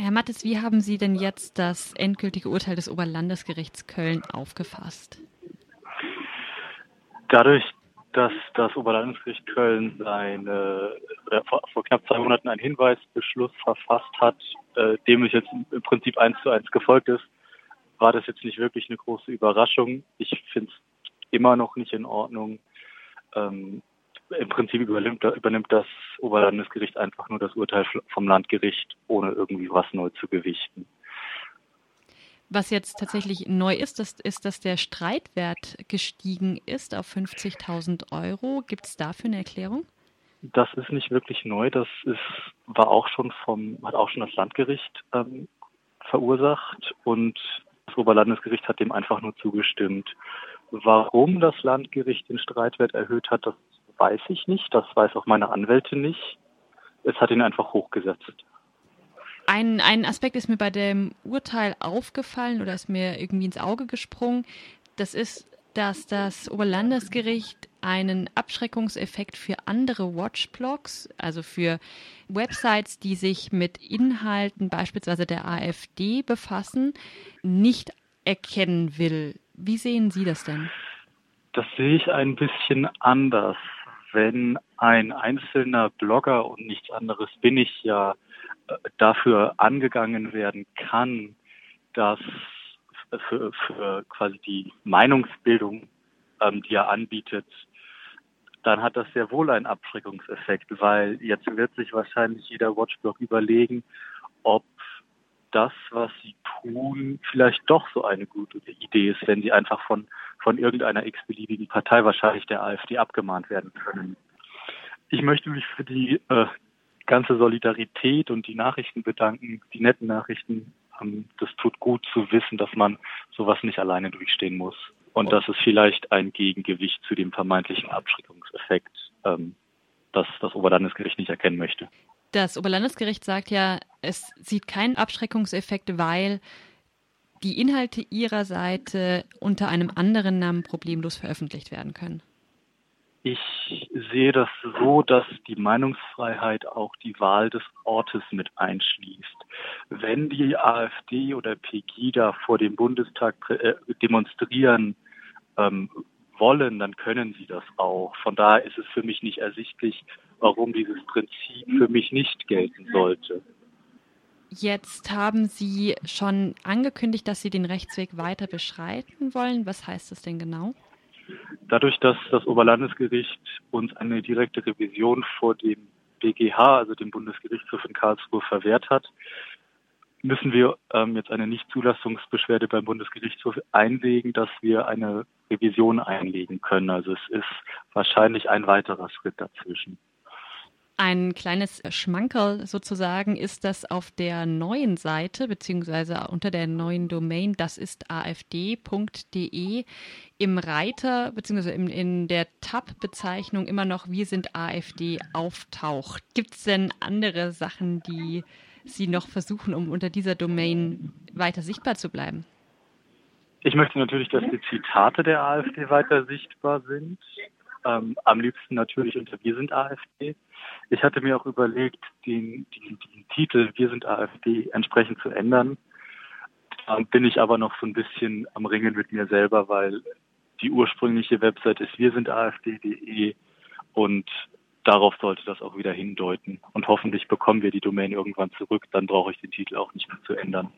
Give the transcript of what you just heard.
Herr Mattes, wie haben Sie denn jetzt das endgültige Urteil des Oberlandesgerichts Köln aufgefasst? Dadurch, dass das Oberlandesgericht Köln seine, äh, vor, vor, knapp zwei Monaten einen Hinweisbeschluss verfasst hat, äh, dem es jetzt im Prinzip eins zu eins gefolgt ist, war das jetzt nicht wirklich eine große Überraschung. Ich finde es immer noch nicht in Ordnung. Ähm, Im Prinzip übernimmt, übernimmt das Oberlandesgericht einfach nur das Urteil vom Landgericht, ohne irgendwie was neu zu gewichten. Was jetzt tatsächlich neu ist, das ist, dass der Streitwert gestiegen ist auf 50.000 Euro. Gibt es dafür eine Erklärung? Das ist nicht wirklich neu. Das ist, war auch schon vom, hat auch schon das Landgericht ähm, verursacht und das Oberlandesgericht hat dem einfach nur zugestimmt. Warum das Landgericht den Streitwert erhöht hat, das weiß ich nicht. Das weiß auch meine Anwältin nicht. Es hat ihn einfach hochgesetzt. Ein, ein Aspekt ist mir bei dem Urteil aufgefallen oder ist mir irgendwie ins Auge gesprungen. Das ist, dass das Oberlandesgericht einen Abschreckungseffekt für andere Watchblogs, also für Websites, die sich mit Inhalten beispielsweise der AfD befassen, nicht erkennen will. Wie sehen Sie das denn? Das sehe ich ein bisschen anders. Wenn ein einzelner Blogger und nichts anderes bin ich ja dafür angegangen werden kann, dass für, für quasi die Meinungsbildung, ähm, die er anbietet, dann hat das sehr wohl einen Abschreckungseffekt, weil jetzt wird sich wahrscheinlich jeder Watchblog überlegen, ob das, was sie tun, vielleicht doch so eine gute Idee ist, wenn sie einfach von, von irgendeiner x-beliebigen Partei, wahrscheinlich der AfD, abgemahnt werden können. Ich möchte mich für die äh, ganze Solidarität und die Nachrichten bedanken, die netten Nachrichten. Ähm, das tut gut zu wissen, dass man sowas nicht alleine durchstehen muss. Und dass es vielleicht ein Gegengewicht zu dem vermeintlichen Abschreckungseffekt, ähm, das das Oberlandesgericht nicht erkennen möchte. Das Oberlandesgericht sagt ja, es sieht keinen Abschreckungseffekt, weil die Inhalte ihrer Seite unter einem anderen Namen problemlos veröffentlicht werden können. Ich sehe das so, dass die Meinungsfreiheit auch die Wahl des Ortes mit einschließt. Wenn die AfD oder Pegida vor dem Bundestag äh, demonstrieren ähm, wollen, dann können sie das auch. Von daher ist es für mich nicht ersichtlich, warum dieses Prinzip für mich nicht gelten sollte. Jetzt haben Sie schon angekündigt, dass Sie den Rechtsweg weiter beschreiten wollen. Was heißt das denn genau? Dadurch, dass das Oberlandesgericht uns eine direkte Revision vor dem BGH, also dem Bundesgerichtshof in Karlsruhe, verwehrt hat, müssen wir ähm, jetzt eine Nichtzulassungsbeschwerde beim Bundesgerichtshof einlegen, dass wir eine Revision einlegen können. Also es ist wahrscheinlich ein weiterer Schritt dazwischen. Ein kleines Schmankerl sozusagen ist das auf der neuen Seite beziehungsweise unter der neuen Domain, das ist afd.de, im Reiter beziehungsweise in, in der Tab-Bezeichnung immer noch Wir sind AfD auftaucht. Gibt es denn andere Sachen, die Sie noch versuchen, um unter dieser Domain weiter sichtbar zu bleiben? Ich möchte natürlich, dass die Zitate der AfD weiter sichtbar sind. Ähm, am liebsten natürlich unter Wir sind AfD. Ich hatte mir auch überlegt, den, den, den Titel Wir sind AfD entsprechend zu ändern. Da bin ich aber noch so ein bisschen am Ringen mit mir selber, weil die ursprüngliche Website ist wir sind AfD.de und darauf sollte das auch wieder hindeuten. Und hoffentlich bekommen wir die Domain irgendwann zurück, dann brauche ich den Titel auch nicht mehr zu ändern.